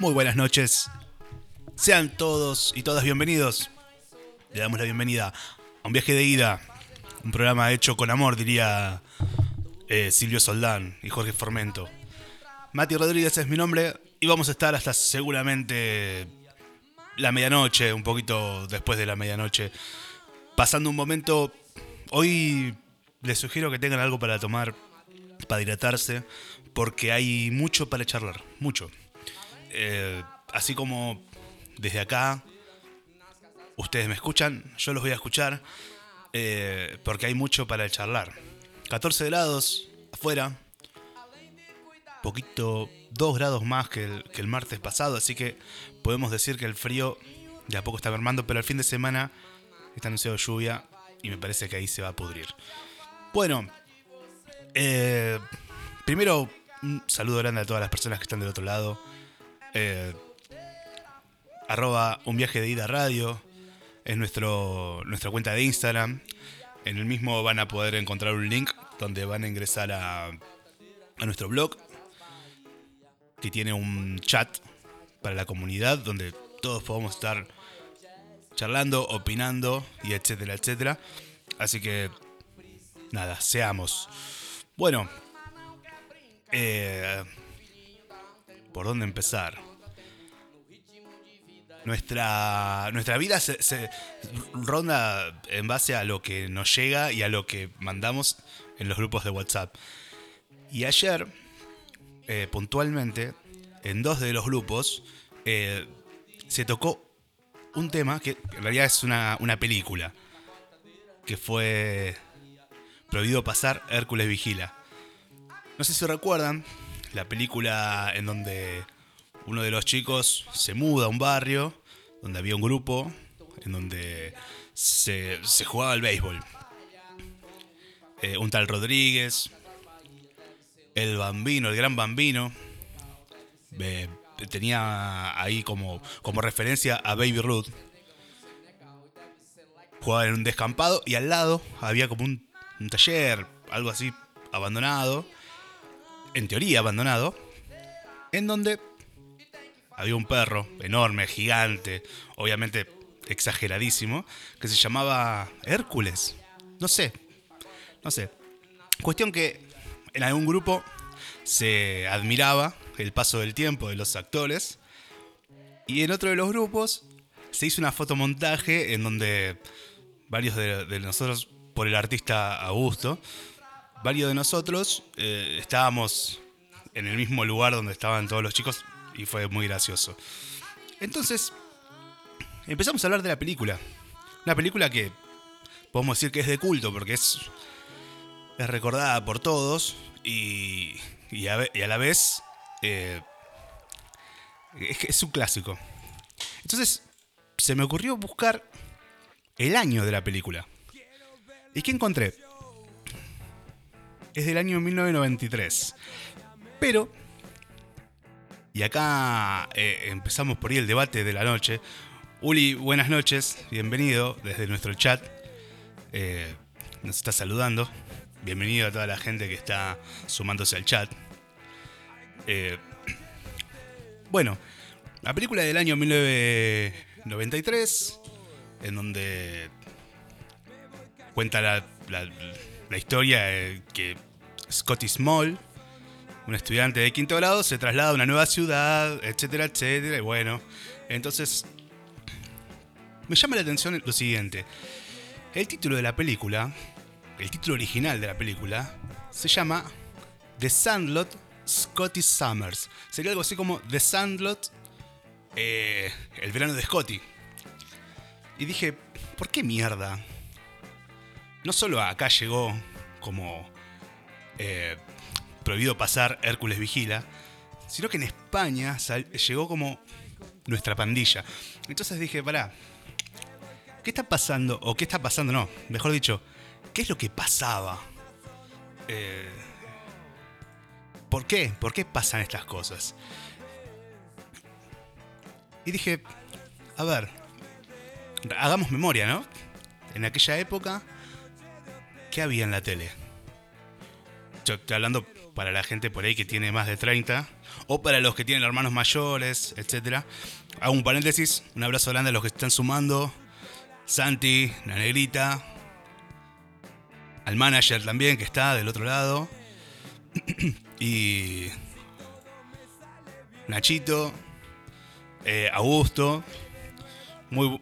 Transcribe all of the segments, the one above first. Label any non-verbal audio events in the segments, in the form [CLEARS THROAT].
Muy buenas noches. Sean todos y todas bienvenidos. Le damos la bienvenida a un viaje de ida. Un programa hecho con amor, diría eh, Silvio Soldán y Jorge Formento. Mati Rodríguez es mi nombre y vamos a estar hasta seguramente la medianoche, un poquito después de la medianoche, pasando un momento. Hoy les sugiero que tengan algo para tomar, para hidratarse, porque hay mucho para charlar, mucho. Eh, así como desde acá ustedes me escuchan, yo los voy a escuchar, eh, porque hay mucho para charlar. 14 grados afuera, poquito, 2 grados más que el, martes pasado, así que podemos decir que el frío de a poco está mermando, pero el fin de semana está anunciado lluvia y me parece que ahí se va a pudrir. Bueno, eh, primero un saludo grande a todas las personas que están del otro lado. Eh, arroba un viaje de ida radio es nuestro, nuestra cuenta de Instagram. En el mismo van a poder encontrar un link donde van a ingresar a, a nuestro blog, que tiene un chat para la comunidad donde todos podemos estar charlando, opinando y etcétera, etcétera. Así que, nada, seamos. Bueno, eh, ¿por dónde empezar? Nuestra, nuestra vida se, ronda en base a lo que nos llega y a lo que mandamos en los grupos de WhatsApp. Y ayer, eh, puntualmente, en dos de los grupos, eh, se tocó un tema que en realidad es una, una película, que fue Prohibido Pasar, Hércules Vigila. No sé si recuerdan, la película en donde uno de los chicos se muda a un barrio, donde había un grupo, en donde se, jugaba al béisbol. Eh, un tal Rodríguez, el bambino, el gran bambino, tenía ahí como, como referencia a Baby Ruth. Jugaba en un descampado y al lado había como un, un taller, algo así, abandonado, en teoría abandonado, en donde había un perro enorme, gigante, obviamente exageradísimo, que se llamaba Hércules. No sé, no sé. Cuestión que en algún grupo se admiraba el paso del tiempo de los actores y en otro de los grupos se hizo una fotomontaje en donde varios de, nosotros, por el artista Augusto, varios de nosotros eh, estábamos en el mismo lugar donde estaban todos los chicos y fue muy gracioso. Entonces, empezamos a hablar de la película. Una película que podemos decir que es de culto porque es, es recordada por todos y, y, a, la vez eh, es, es un clásico. Entonces, se me ocurrió buscar el año de la película. ¿Y qué encontré? Es del año 1993. Pero, y acá eh, empezamos por ahí el debate de la noche. Uli, buenas noches, bienvenido desde nuestro chat. Eh, nos está saludando. Bienvenido a toda la gente que está sumándose al chat. Eh, bueno, la película del año 1993, en donde cuenta la, la, historia que Scotty Small, un estudiante de quinto grado, se traslada a una nueva ciudad, etcétera, etcétera. Y bueno, entonces me llama la atención lo siguiente. El título de la película, el título original de la película, se llama The Sandlot Scotty Summers. Sería algo así como The Sandlot, eh, el verano de Scotty. Y dije, ¿por qué mierda? No solo acá llegó como eh, prohibido pasar Hércules Vigila, sino que en España llegó como nuestra pandilla. Entonces dije, pará, ¿qué está pasando? O qué está pasando, no, mejor dicho, ¿qué es lo que pasaba? Eh, ¿Por qué? ¿Por qué pasan estas cosas? Y dije, a ver, hagamos memoria, ¿no? En aquella época, ¿qué había en la tele? Yo estoy hablando para la gente por ahí que tiene más de 30, o para los que tienen hermanos mayores, etc. Hago un paréntesis, un abrazo grande a los que están sumando, Santi, la negrita, al manager también que está del otro lado, [CLEARS THROAT] y Nachito, eh, Augusto, muy,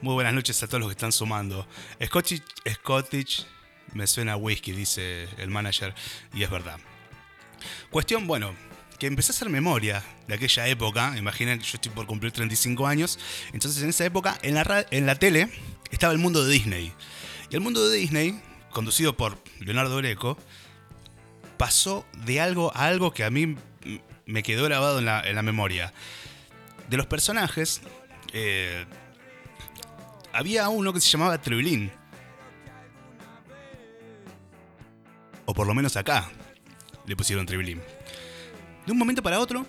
muy buenas noches a todos los que están sumando. Scottish, Scottish me suena a whisky, dice el manager, y es verdad. Cuestión, bueno, que empecé a hacer memoria de aquella época. Imaginen yo estoy por cumplir 35 años. Entonces, en esa época, en la, en la tele estaba el mundo de Disney. Y el mundo de Disney, conducido por Leonardo Greco, pasó de algo a algo que a mí me quedó grabado en la, memoria. De los personajes, eh, había uno que se llamaba Trevelin. O por lo menos acá le pusieron Trevelin. De un momento para otro,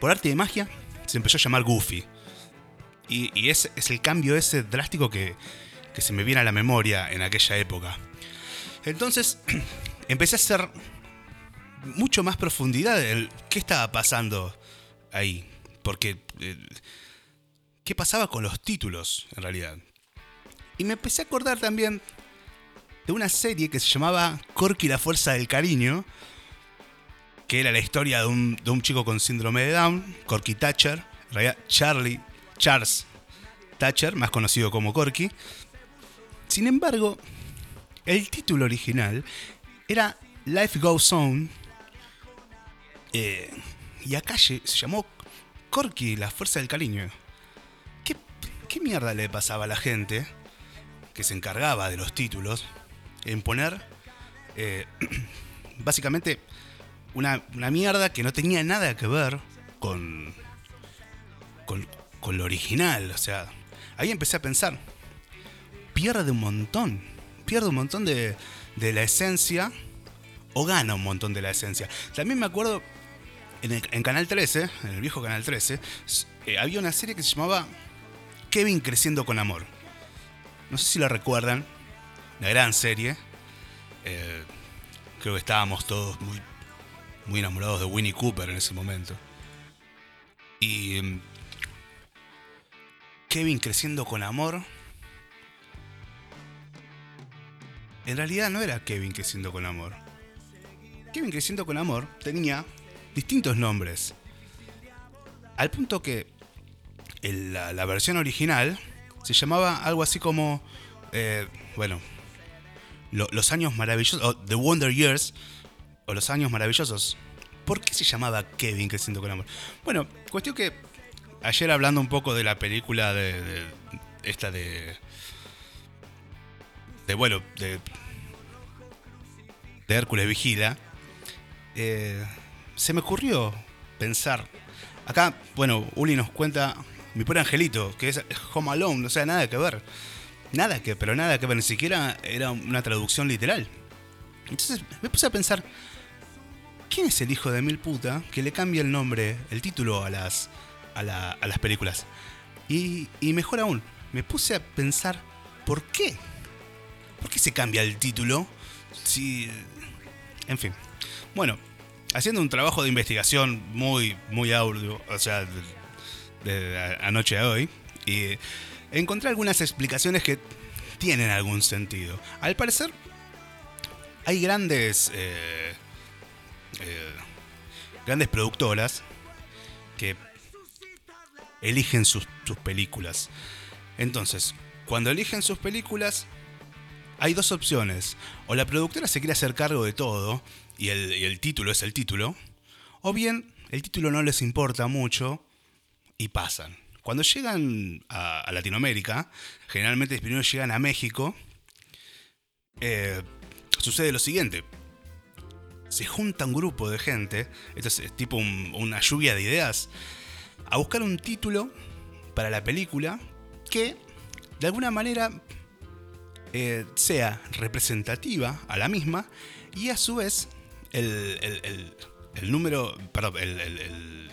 por arte de magia, se empezó a llamar Goofy. Y, y es, es, el cambio ese drástico que, que se me viene a la memoria en aquella época. Entonces, [CLEARS THROAT] empecé a hacer mucho más profundidad en qué estaba pasando ahí. Porque, eh, ¿qué pasaba con los títulos en realidad? Y me empecé a acordar también de una serie que se llamaba Corky la Fuerza del Cariño, que era la historia de un, de un chico con síndrome de Down, Corky Thatcher, en realidad Charlie, Charles Thatcher, más conocido como Corky. Sin embargo, el título original era Life Goes On. Eh, y acá se llamó Corky, la fuerza del cariño. ¿Qué, ¿Qué, mierda le pasaba a la gente que se encargaba de los títulos en poner eh, [CLEARS THROAT] básicamente una, una, mierda que no tenía nada que ver con, con, con lo original? O sea, ahí empecé a pensar, pierde un montón, pierde un montón de, de la esencia o gana un montón de la esencia. También me acuerdo en, Canal 13, en el viejo Canal 13, eh, había una serie que se llamaba Kevin Creciendo con Amor. No sé si la recuerdan, una gran serie. Eh, creo que estábamos todos muy, muy enamorados de Winnie Cooper en ese momento. Y mm, Kevin Creciendo con Amor. En realidad no era Kevin Creciendo con Amor. Kevin Creciendo con Amor tenía distintos nombres. Al punto que la, versión original se llamaba algo así como, eh, bueno, los años maravillosos, The Wonder Years, los años maravillosos. ¿Por qué se llamaba Kevin creciendo con amor? Bueno, cuestión que ayer hablando un poco de la película de, esta de, de bueno, de, de Hércules Vigila, eh, se me ocurrió pensar. Acá, bueno, Uli nos cuenta mi pobre angelito, que es Home Alone, o sea, nada que ver. Nada que, pero nada que ver, ni siquiera era una traducción literal. Entonces me puse a pensar, ¿quién es el hijo de mil puta que le cambia el nombre, el título a las, a, las películas? Y, y mejor aún, me puse a pensar, ¿por qué? ¿Por qué se cambia el título? Si... En fin. Bueno, haciendo un trabajo de investigación muy, muy audio, o sea, de, anoche a hoy, y encontré algunas explicaciones que tienen algún sentido. Al parecer, hay grandes, eh, eh, grandes productoras que eligen sus, películas. Entonces, cuando eligen sus películas, hay dos opciones. O la productora se quiere hacer cargo de todo y el, título es el título, o bien el título no les importa mucho y pasan. Cuando llegan a, Latinoamérica, generalmente primero llegan a México, eh, sucede lo siguiente. Se junta un grupo de gente, esto es tipo una lluvia de ideas, a buscar un título para la película que de alguna manera eh, sea representativa a la misma y a su vez el, número, perdón, el,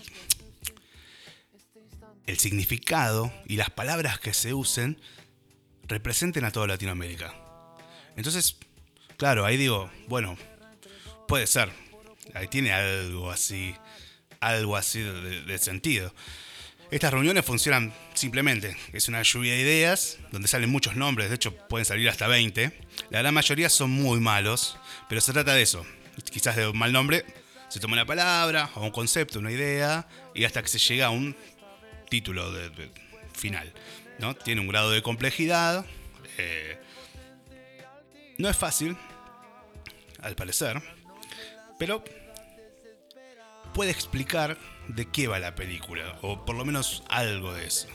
el significado y las palabras que se usen representen a toda Latinoamérica. Entonces, claro, ahí digo, bueno, puede ser. Ahí tiene algo así, algo así de, sentido. Estas reuniones funcionan simplemente. Es una lluvia de ideas donde salen muchos nombres, de hecho pueden salir hasta 20. La gran mayoría son muy malos, pero se trata de eso. Quizás de un mal nombre se toma una palabra o un concepto, una idea, y hasta que se llega a un título final. ¿no? Tiene un grado de complejidad. Eh, no es fácil, al parecer, pero puede explicar de qué va la película, o por lo menos algo de eso.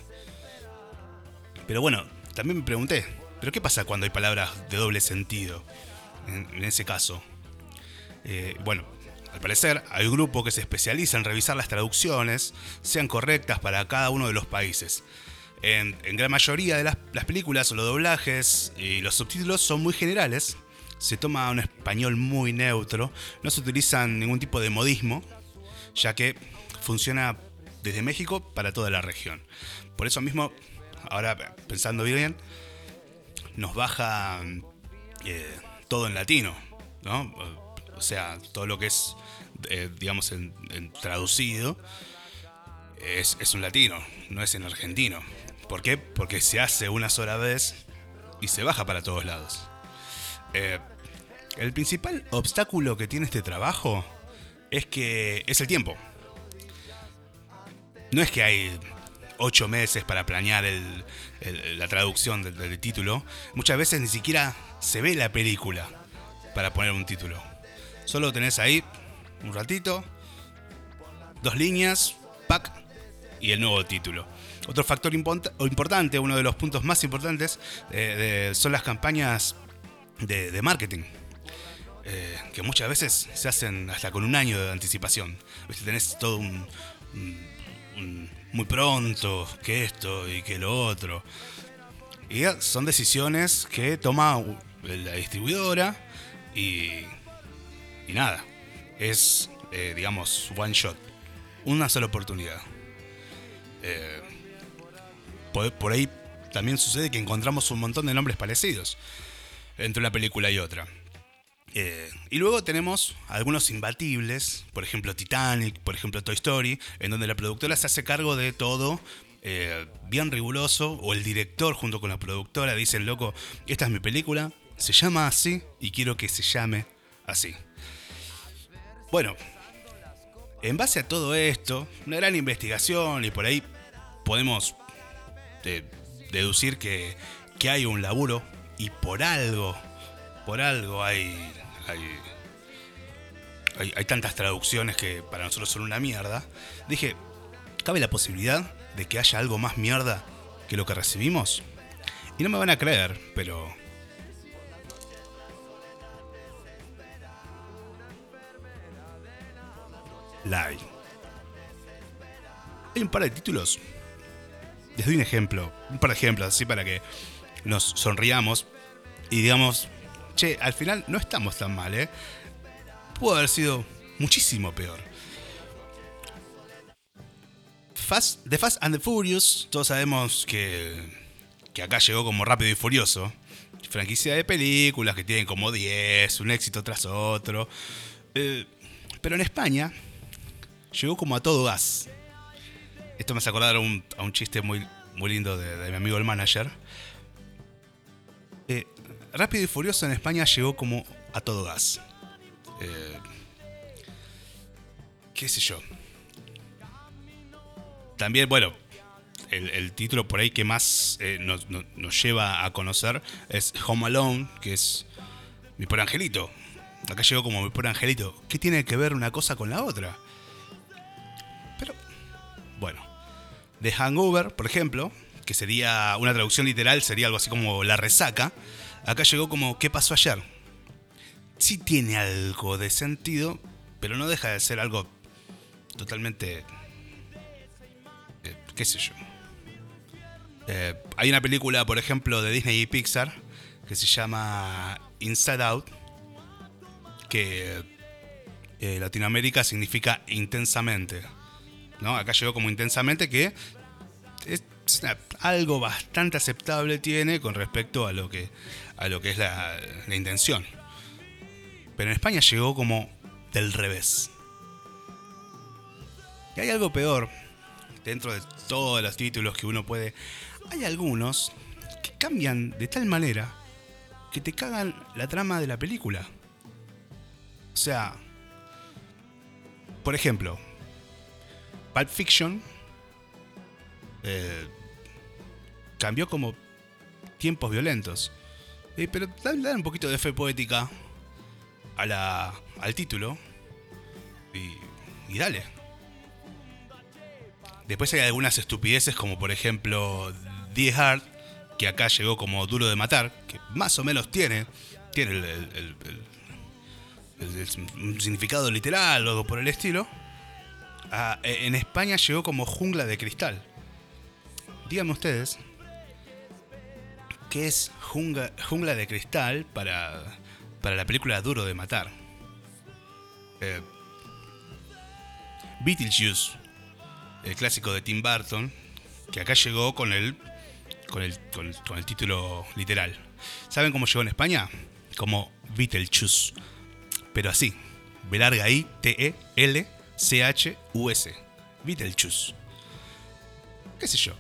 Pero bueno, también me pregunté, ¿pero qué pasa cuando hay palabras de doble sentido? En, ese caso. Eh, bueno, al parecer hay un grupo que se especializa en revisar las traducciones, sean correctas para cada uno de los países. En, gran mayoría de las, las películas, los doblajes y los subtítulos son muy generales, se toma un español muy neutro, no se utilizan ningún tipo de modismo, ya que funciona desde México para toda la región. Por eso mismo, ahora pensando bien, nos baja eh, todo en latino, ¿no? O sea, todo lo que es, eh, digamos, en, traducido es, es, un latino, no es en argentino. ¿Por qué? Porque se hace una sola vez y se baja para todos lados. Eh, el principal obstáculo que tiene este trabajo es que es el tiempo no es que hay ocho meses para planear la traducción del, título. Muchas veces ni siquiera se ve la película para poner un título. Solo tenés ahí un ratito, dos líneas, pack y el nuevo título. Otro factor importante, uno de los puntos más importantes, eh, son las campañas de, marketing. Eh, que muchas veces se hacen hasta con un año de anticipación. Tenés todo un muy pronto, que esto y que lo otro. Y son decisiones que toma la distribuidora y, y nada, es, eh, digamos, one shot, una sola oportunidad. Eh, por ahí también sucede que encontramos un montón de nombres parecidos entre una película y otra. Eh, y luego tenemos algunos imbatibles, por ejemplo Titanic, por ejemplo Toy Story, en donde la productora se hace cargo de todo, eh, bien riguroso, o el director junto con la productora dicen, loco, esta es mi película, se llama así y quiero que se llame así. Bueno, en base a todo esto, una gran investigación y por ahí podemos eh, deducir que, que hay un laburo y por algo, por algo hay hay, hay, tantas traducciones que para nosotros son una mierda, dije, ¿cabe la posibilidad de que haya algo más mierda que lo que recibimos? Y no me van a creer, pero... La hay. Hay un par de títulos. Les doy un ejemplo, un par de ejemplos así para que nos sonriamos y digamos, che, al final no estamos tan mal, ¿eh? Pudo haber sido muchísimo peor. Fast, the Fast and the Furious, todos sabemos que, que acá llegó como rápido y furioso. Franquicia de películas que tienen como 10, un éxito tras otro. Eh, pero en España llegó como a todo gas. Esto me hace acordar a un, a un chiste muy, muy lindo de, de mi amigo el manager. Rápido y Furioso en España llegó como a todo gas. Eh, ¿Qué sé yo? También, bueno, el, título por ahí que más eh, nos, lleva a conocer es Home Alone, que es mi por angelito. Acá llegó como mi por angelito. ¿Qué tiene que ver una cosa con la otra? Pero, bueno. The Hangover, por ejemplo, que sería una traducción literal, sería algo así como la resaca. Acá llegó como ¿qué pasó ayer? Sí tiene algo de sentido, pero no deja de ser algo totalmente... Eh, qué sé yo. Eh, hay una película, por ejemplo, de Disney y Pixar que se llama Inside Out, que eh, Latinoamérica significa intensamente. ¿no? Acá llegó como intensamente que algo bastante aceptable tiene con respecto a lo que a lo que es la, intención. Pero en España llegó como del revés. Y hay algo peor, dentro de todos los títulos que uno puede, hay algunos que cambian de tal manera que te cagan la trama de la película. O sea, por ejemplo, Pulp Fiction eh, cambió como tiempos violentos. Eh, pero dale, un poquito de fe poética a la, al título y, y dale. Después hay algunas estupideces como por ejemplo Die Hard, que acá llegó como duro de matar, que más o menos tiene, tiene el, un significado literal o algo por el estilo. Ah, e, en España llegó como jungla de cristal. Díganme ustedes, ¿qué es jungla, de cristal para, para la película Duro de Matar? Eh, Beetlejuice, el clásico de Tim Burton, que acá llegó con el, con el, con con el título literal. ¿Saben cómo llegó en España? Como Beetlejuice pero así. B larga I T E L C H U S. Beetlejuice. ¿Qué sé yo?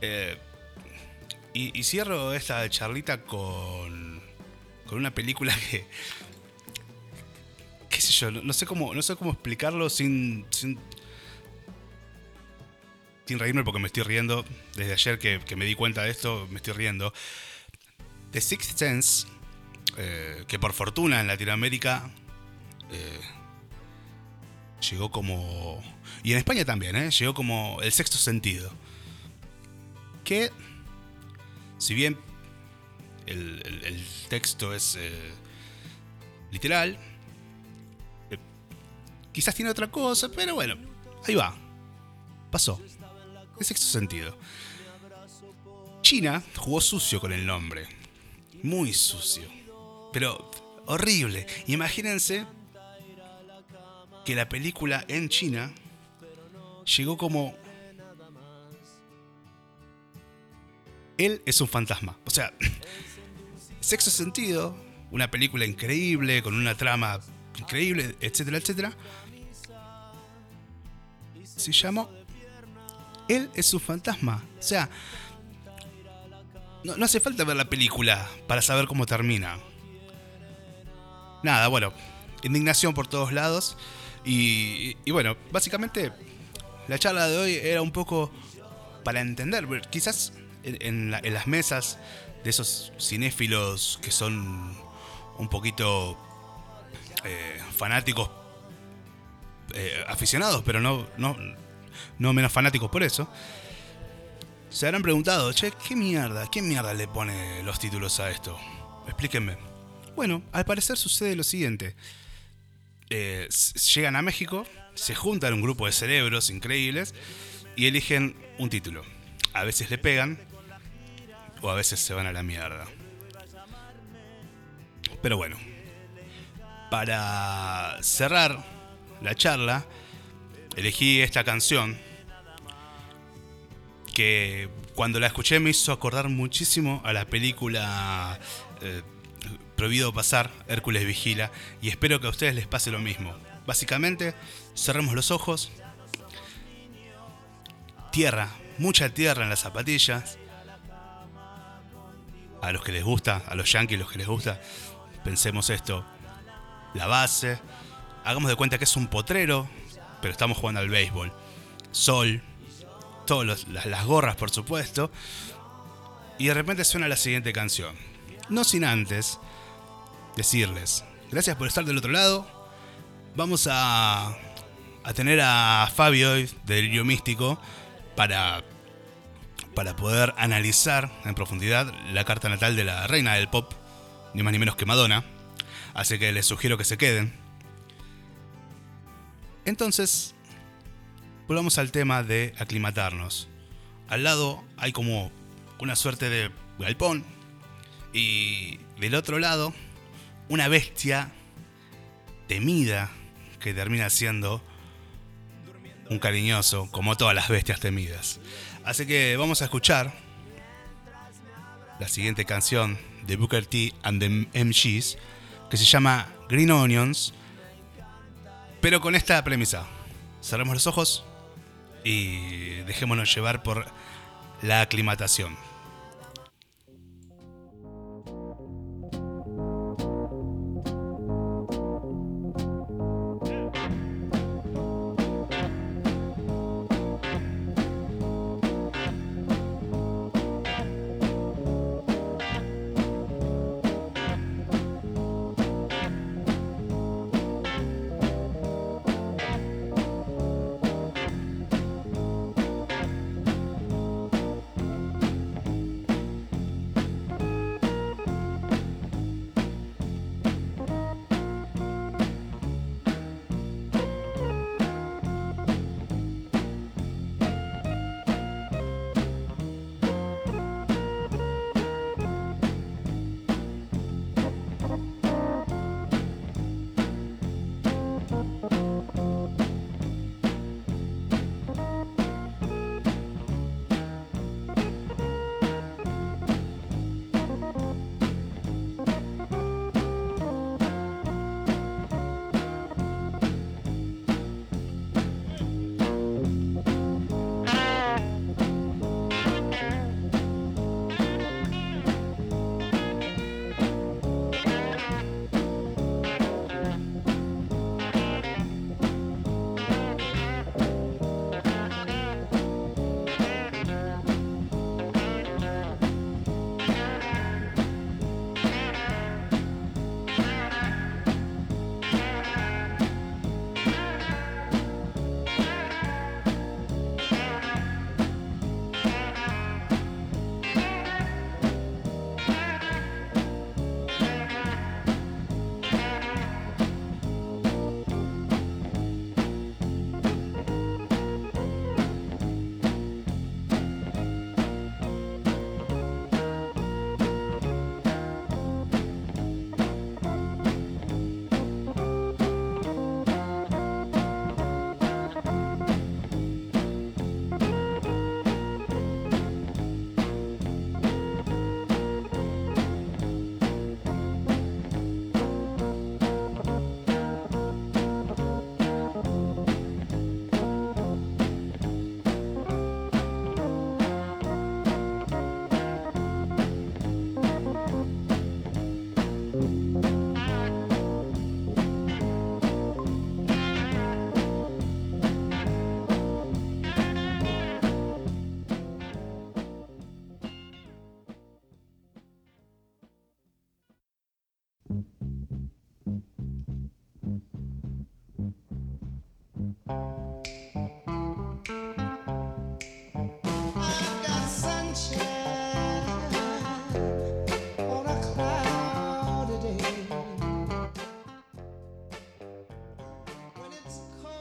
Eh, y, cierro esta charlita con con una película que qué sé yo, no, sé cómo no sé cómo explicarlo sin sin sin reírme porque me estoy riendo desde ayer que, que me di cuenta de esto, me estoy riendo. The Sixth Sense eh, que por fortuna en Latinoamérica eh, llegó como... Y en España también, eh, llegó como el sexto sentido. Que, si bien el, texto es literal, quizás tiene otra cosa, pero bueno, ahí va. Pasó. El sexto sentido. China jugó sucio con el nombre. Muy sucio. Pero horrible. Imagínense que la película en China llegó como... Él es un fantasma. O sea, [CLEARS THROAT] sexo sentido, una película increíble, con una trama increíble, etcétera, etcétera. Se llamó Él es un fantasma. O sea, no, no hace falta ver la película para saber cómo termina nada, bueno, indignación por todos lados. Y, bueno, básicamente la charla de hoy era un poco para entender, quizás en, las mesas de esos cinéfilos que son un poquito eh, fanáticos, eh, aficionados, pero no, no, no menos fanáticos por eso, se habrán preguntado, che, ¿qué mierda? ¿Qué mierda le pone los títulos a esto? Explíquenme. Bueno, al parecer sucede lo siguiente. Eh, llegan a México, se juntan un grupo de cerebros increíbles y eligen un título. A veces le pegan o a veces se van a la mierda. Pero bueno, para cerrar la charla, elegí esta canción que cuando la escuché me hizo acordar muchísimo a la película eh, prohibido pasar, Hércules vigila, y espero que a ustedes les pase lo mismo. Básicamente, cerremos los ojos, tierra, mucha tierra en las zapatillas. A los que les gusta, a los yankees los que les gusta, pensemos esto. La base, hagamos de cuenta que es un potrero, pero estamos jugando al béisbol. Sol, todas las gorras por supuesto. Y de repente suena la siguiente canción. No sin antes decirles, gracias por estar del otro lado. Vamos a, tener a Fabio de Delirio Místico para, para poder analizar en profundidad la carta natal de la reina del pop, ni más ni menos que Madonna. Así que les sugiero que se queden. Entonces, volvamos al tema de aclimatarnos. Al lado hay como una suerte de galpón y del otro lado una bestia temida que termina siendo un cariñoso, como todas las bestias temidas. Así que vamos a escuchar la siguiente canción de Booker T and the MGs que se llama Green Onions, pero con esta premisa. Cerremos los ojos y dejémonos llevar por la aclimatación.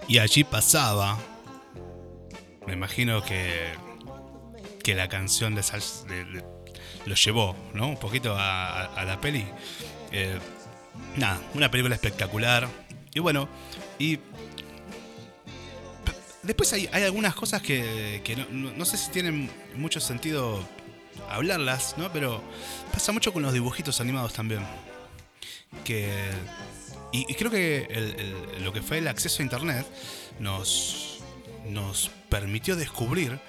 Y allí pasaba, me imagino que, que la canción de, lo llevó, ¿no? Un poquito a, la peli. Eh, nada, una película espectacular. Y bueno, y después hay, algunas cosas que, no, sé si tienen mucho sentido hablarlas, ¿no? Pero pasa mucho con los dibujitos animados también. Que y, creo que lo que fue el acceso a Internet nos, nos permitió descubrir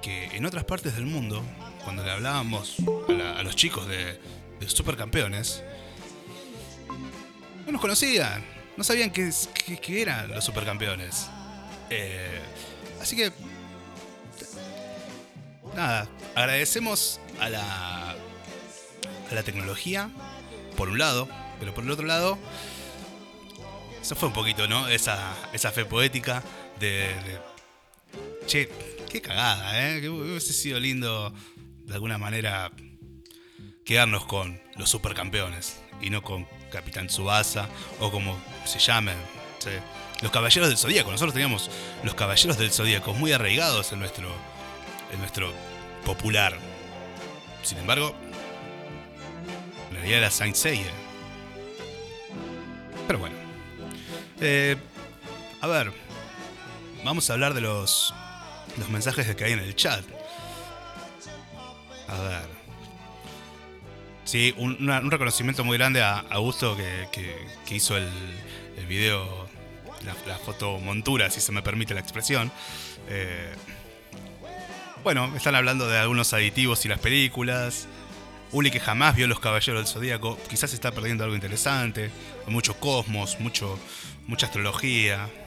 que en otras partes del mundo, cuando le hablábamos a, los chicos de, supercampeones, no nos conocían, no sabían qué, eran los supercampeones. Eh, así que, nada, agradecemos a la, a la tecnología, por un lado, pero por el otro lado, eso fue un poquito, ¿no? Esa, esa fe poética de, Che, qué cagada, ¿eh? Hubiese sido lindo de alguna manera quedarnos con los supercampeones y no con Capitán Tsubasa o como se llamen. Los Caballeros del Zodíaco. Nosotros teníamos los Caballeros del Zodíaco muy arraigados en nuestro, en nuestro popular. Sin embargo, la realidad era Saint Seiya. Pero bueno. Eh, a ver, vamos a hablar de los, los mensajes que hay en el chat. A ver. Sí, un, reconocimiento muy grande a Augusto que, que- que hizo el, el video, la, la foto montura, si se me permite la expresión. Eh, bueno, están hablando de algunos aditivos y las películas. Uli que jamás vio Los Caballeros del Zodíaco, quizás está perdiendo algo interesante. Mucho cosmos, mucho, mucha astrología.